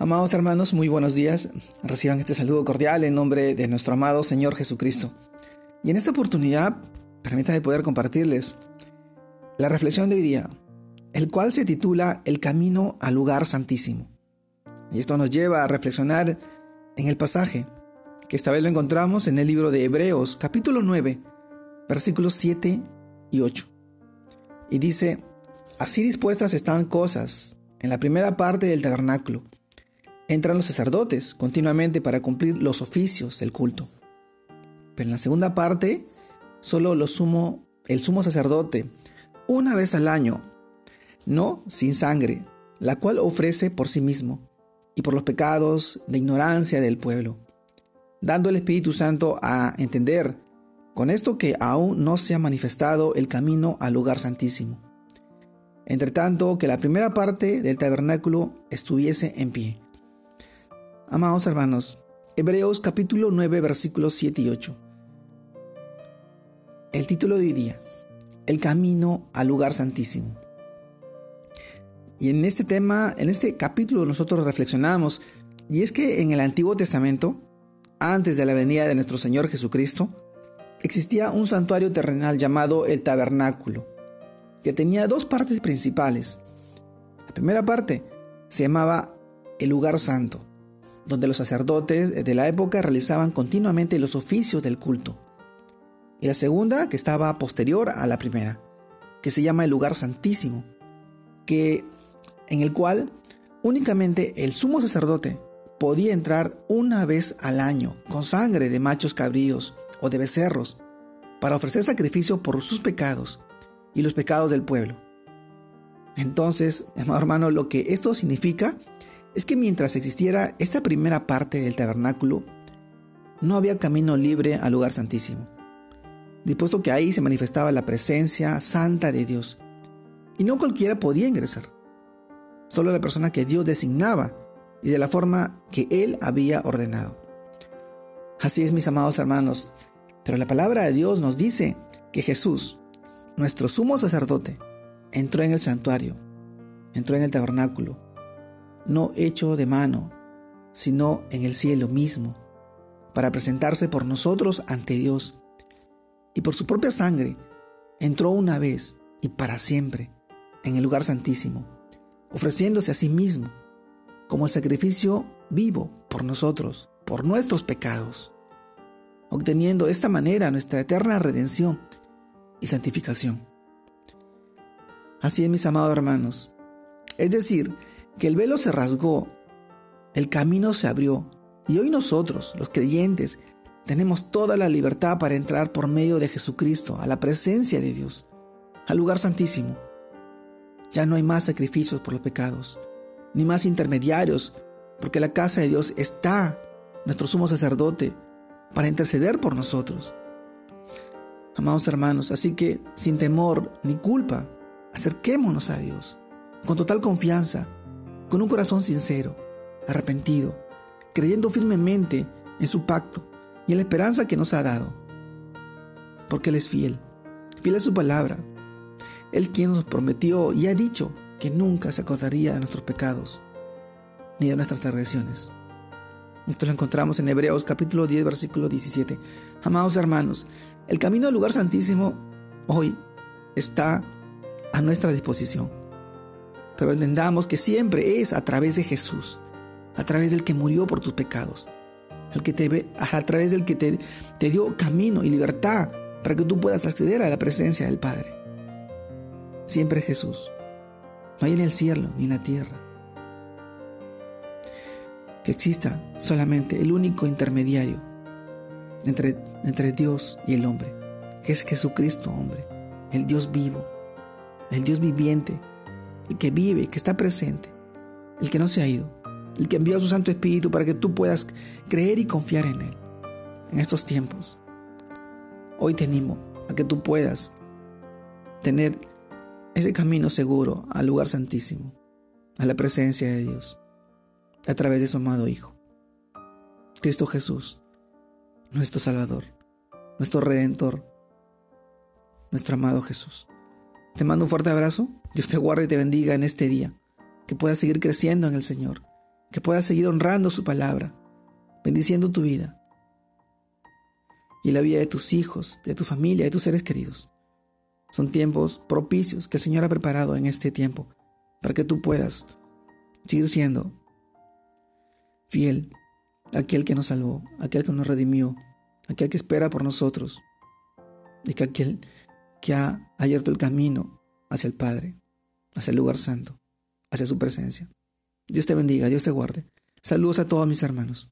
Amados hermanos, muy buenos días. Reciban este saludo cordial en nombre de nuestro amado Señor Jesucristo. Y en esta oportunidad, permítanme poder compartirles la reflexión de hoy día, el cual se titula El camino al lugar santísimo. Y esto nos lleva a reflexionar en el pasaje, que esta vez lo encontramos en el libro de Hebreos, capítulo 9, versículos 7 y 8. Y dice, así dispuestas están cosas en la primera parte del tabernáculo entran los sacerdotes continuamente para cumplir los oficios del culto. Pero en la segunda parte, solo lo sumo, el sumo sacerdote, una vez al año, no sin sangre, la cual ofrece por sí mismo y por los pecados de ignorancia del pueblo, dando el Espíritu Santo a entender con esto que aún no se ha manifestado el camino al lugar santísimo. Entre tanto, que la primera parte del tabernáculo estuviese en pie Amados hermanos, Hebreos capítulo 9 versículos 7 y 8. El título de hoy día, El camino al lugar santísimo. Y en este tema, en este capítulo nosotros reflexionamos, y es que en el Antiguo Testamento, antes de la venida de nuestro Señor Jesucristo, existía un santuario terrenal llamado el tabernáculo, que tenía dos partes principales. La primera parte se llamaba el lugar santo, donde los sacerdotes de la época realizaban continuamente los oficios del culto. Y la segunda, que estaba posterior a la primera, que se llama el lugar santísimo, que en el cual únicamente el sumo sacerdote podía entrar una vez al año con sangre de machos cabríos o de becerros para ofrecer sacrificio por sus pecados y los pecados del pueblo. Entonces, hermano, lo que esto significa es que mientras existiera esta primera parte del tabernáculo, no había camino libre al lugar santísimo, dispuesto que ahí se manifestaba la presencia santa de Dios, y no cualquiera podía ingresar, solo la persona que Dios designaba y de la forma que Él había ordenado. Así es, mis amados hermanos, pero la palabra de Dios nos dice que Jesús, nuestro sumo sacerdote, entró en el santuario, entró en el tabernáculo, no hecho de mano, sino en el cielo mismo, para presentarse por nosotros ante Dios. Y por su propia sangre entró una vez y para siempre en el lugar santísimo, ofreciéndose a sí mismo como el sacrificio vivo por nosotros, por nuestros pecados, obteniendo de esta manera nuestra eterna redención y santificación. Así es, mis amados hermanos. Es decir, que el velo se rasgó, el camino se abrió y hoy nosotros, los creyentes, tenemos toda la libertad para entrar por medio de Jesucristo a la presencia de Dios, al lugar santísimo. Ya no hay más sacrificios por los pecados, ni más intermediarios, porque la casa de Dios está, nuestro sumo sacerdote, para interceder por nosotros. Amados hermanos, así que sin temor ni culpa, acerquémonos a Dios, con total confianza, con un corazón sincero, arrepentido, creyendo firmemente en su pacto y en la esperanza que nos ha dado. Porque Él es fiel, fiel a su palabra. Él quien nos prometió y ha dicho que nunca se acordaría de nuestros pecados ni de nuestras transgresiones. Esto lo encontramos en Hebreos capítulo 10, versículo 17. Amados hermanos, el camino al lugar santísimo hoy está a nuestra disposición pero entendamos que siempre es a través de Jesús, a través del que murió por tus pecados, el que te, a través del que te, dio camino y libertad para que tú puedas acceder a la presencia del Padre. Siempre Jesús. No hay en el cielo ni en la tierra. Que exista solamente el único intermediario entre, entre Dios y el hombre, que es Jesucristo hombre, el Dios vivo, el Dios viviente, el que vive, el que está presente, el que no se ha ido, el que envió a su Santo Espíritu para que tú puedas creer y confiar en Él en estos tiempos. Hoy te animo a que tú puedas tener ese camino seguro al lugar santísimo, a la presencia de Dios, a través de su amado Hijo, Cristo Jesús, nuestro Salvador, nuestro Redentor, nuestro amado Jesús. Te mando un fuerte abrazo. Dios te guarde y te bendiga en este día. Que puedas seguir creciendo en el Señor. que puedas seguir honrando su palabra, bendiciendo tu vida y la vida de tus hijos, de tu familia, de tus seres queridos. Son tiempos propicios que el Señor ha preparado en este tiempo para que tú puedas seguir siendo fiel a aquel que nos salvó, aquel que nos redimió, aquel que espera por nosotros y que aquel que ha abierto el camino hacia el Padre, hacia el lugar santo, hacia su presencia. Dios te bendiga, Dios te guarde. Saludos a todos mis hermanos.